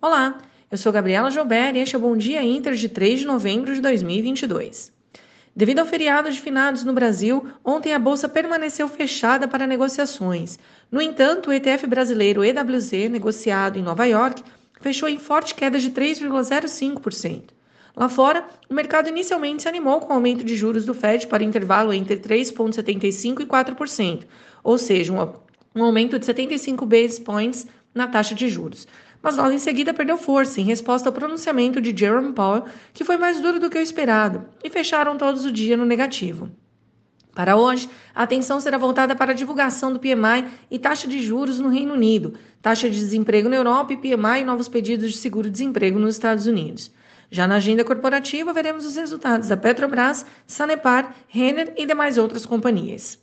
Olá, eu sou Gabriela Joubert e este é o Bom Dia Inter de 3 de novembro de 2022. Devido ao feriado de finados no Brasil, ontem a bolsa permaneceu fechada para negociações. No entanto, o ETF brasileiro EWZ, negociado em Nova York, fechou em forte queda de 3,05%. Lá fora, o mercado inicialmente se animou com o aumento de juros do Fed para intervalo entre 3,75% e 4%, ou seja, um aumento de 75 basis points na taxa de juros mas logo em seguida perdeu força em resposta ao pronunciamento de Jerome Powell, que foi mais duro do que o esperado, e fecharam todos o dia no negativo. Para hoje, a atenção será voltada para a divulgação do PMI e taxa de juros no Reino Unido, taxa de desemprego na Europa e PMI e novos pedidos de seguro-desemprego nos Estados Unidos. Já na agenda corporativa, veremos os resultados da Petrobras, Sanepar, Renner e demais outras companhias.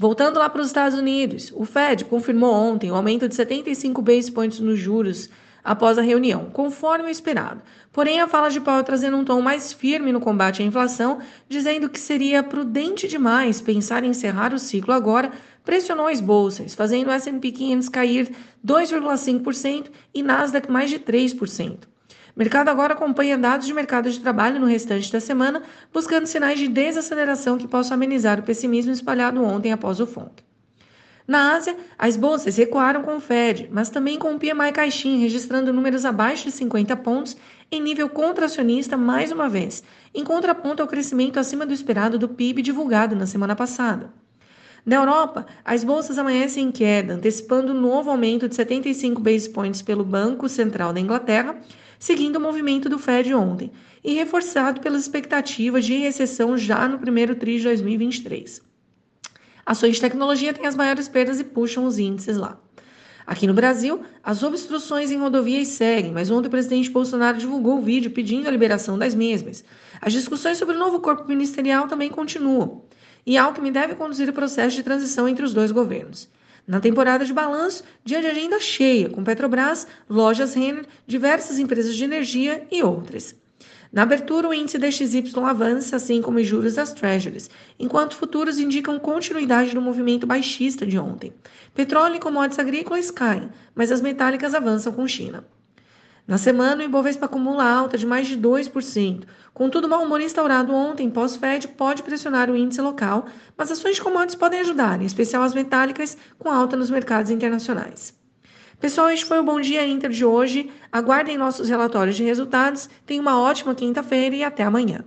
Voltando lá para os Estados Unidos, o Fed confirmou ontem o aumento de 75 base points nos juros após a reunião, conforme o esperado. Porém, a fala de Powell trazendo um tom mais firme no combate à inflação, dizendo que seria prudente demais pensar em encerrar o ciclo agora, pressionou as bolsas, fazendo o S&P 500 cair 2,5% e Nasdaq mais de 3%. O mercado agora acompanha dados de mercado de trabalho no restante da semana, buscando sinais de desaceleração que possam amenizar o pessimismo espalhado ontem após o FONC. Na Ásia, as bolsas recuaram com o Fed, mas também com o PMI caixinha registrando números abaixo de 50 pontos em nível contracionista mais uma vez, em contraponto ao crescimento acima do esperado do PIB divulgado na semana passada. Na Europa, as bolsas amanhecem em queda, antecipando um novo aumento de 75 base points pelo Banco Central da Inglaterra, seguindo o movimento do Fed ontem, e reforçado pelas expectativas de recessão já no primeiro TRI de 2023. Ações de tecnologia têm as maiores perdas e puxam os índices lá. Aqui no Brasil, as obstruções em rodovias seguem, mas ontem o presidente Bolsonaro divulgou o vídeo pedindo a liberação das mesmas. As discussões sobre o novo corpo ministerial também continuam. E Alckmin deve conduzir o processo de transição entre os dois governos. Na temporada de balanço, dia de agenda cheia, com Petrobras, lojas Renner, diversas empresas de energia e outras. Na abertura, o índice DXY avança, assim como os juros das Treasuries, enquanto futuros indicam continuidade do movimento baixista de ontem. Petróleo e commodities agrícolas caem, mas as metálicas avançam com China. Na semana, o Ibovespa acumula alta de mais de 2%. Contudo, o mau humor instaurado ontem pós-Fed pode pressionar o índice local, mas ações de commodities podem ajudar, em especial as metálicas, com alta nos mercados internacionais. Pessoal, este foi o Bom Dia Inter de hoje. Aguardem nossos relatórios de resultados. Tenham uma ótima quinta-feira e até amanhã.